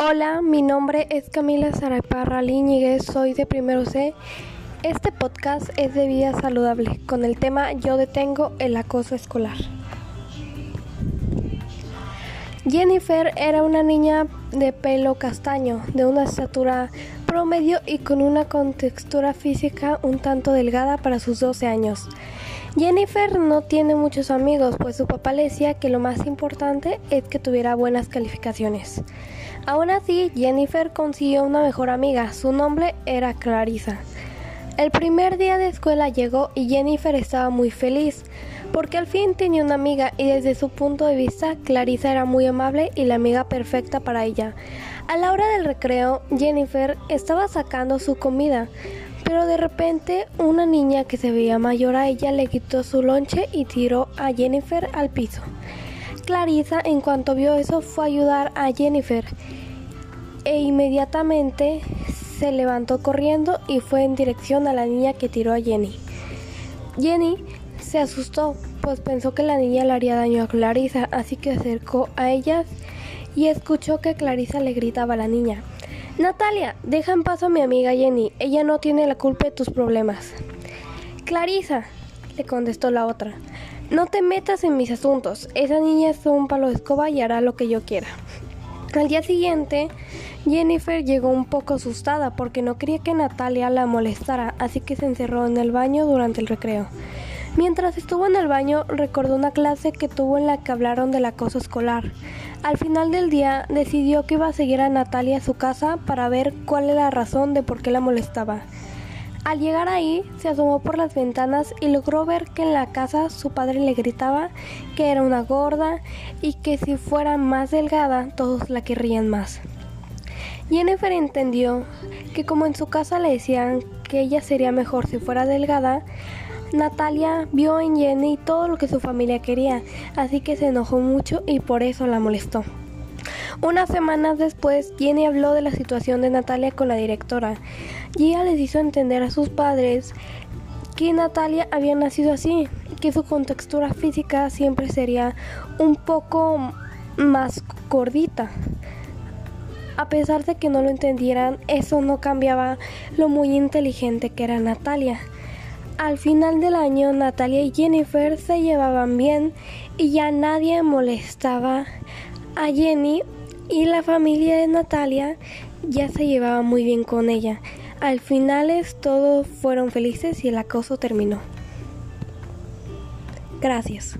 Hola, mi nombre es Camila Saraparra Líñiguez, soy de Primero C. Este podcast es de vida saludable con el tema Yo detengo el acoso escolar. Jennifer era una niña de pelo castaño, de una estatura promedio y con una contextura física un tanto delgada para sus 12 años. Jennifer no tiene muchos amigos, pues su papá le decía que lo más importante es que tuviera buenas calificaciones. Aún así, Jennifer consiguió una mejor amiga, su nombre era Clarissa. El primer día de escuela llegó y Jennifer estaba muy feliz, porque al fin tenía una amiga y desde su punto de vista Clarissa era muy amable y la amiga perfecta para ella. A la hora del recreo, Jennifer estaba sacando su comida, pero de repente una niña que se veía mayor a ella le quitó su lonche y tiró a Jennifer al piso. Clarissa en cuanto vio eso fue a ayudar a Jennifer e inmediatamente se levantó corriendo y fue en dirección a la niña que tiró a Jenny. Jenny se asustó, pues pensó que la niña le haría daño a Clarissa, así que acercó a ella y escuchó que Clarissa le gritaba a la niña. Natalia, deja en paz a mi amiga Jenny. Ella no tiene la culpa de tus problemas. Clarisa, le contestó la otra. No te metas en mis asuntos. Esa niña es un palo de escoba y hará lo que yo quiera. Al día siguiente, Jennifer llegó un poco asustada porque no quería que Natalia la molestara, así que se encerró en el baño durante el recreo. Mientras estuvo en el baño, recordó una clase que tuvo en la que hablaron del acoso escolar. Al final del día decidió que iba a seguir a Natalia a su casa para ver cuál era la razón de por qué la molestaba. Al llegar ahí, se asomó por las ventanas y logró ver que en la casa su padre le gritaba que era una gorda y que si fuera más delgada todos la querrían más. Jennifer entendió que como en su casa le decían que ella sería mejor si fuera delgada, Natalia vio en Jenny todo lo que su familia quería, así que se enojó mucho y por eso la molestó. Unas semanas después, Jenny habló de la situación de Natalia con la directora ella les hizo entender a sus padres que Natalia había nacido así, que su contextura física siempre sería un poco más gordita. A pesar de que no lo entendieran, eso no cambiaba lo muy inteligente que era Natalia. Al final del año, Natalia y Jennifer se llevaban bien y ya nadie molestaba a Jenny y la familia de Natalia ya se llevaba muy bien con ella. Al final todos fueron felices y el acoso terminó. Gracias.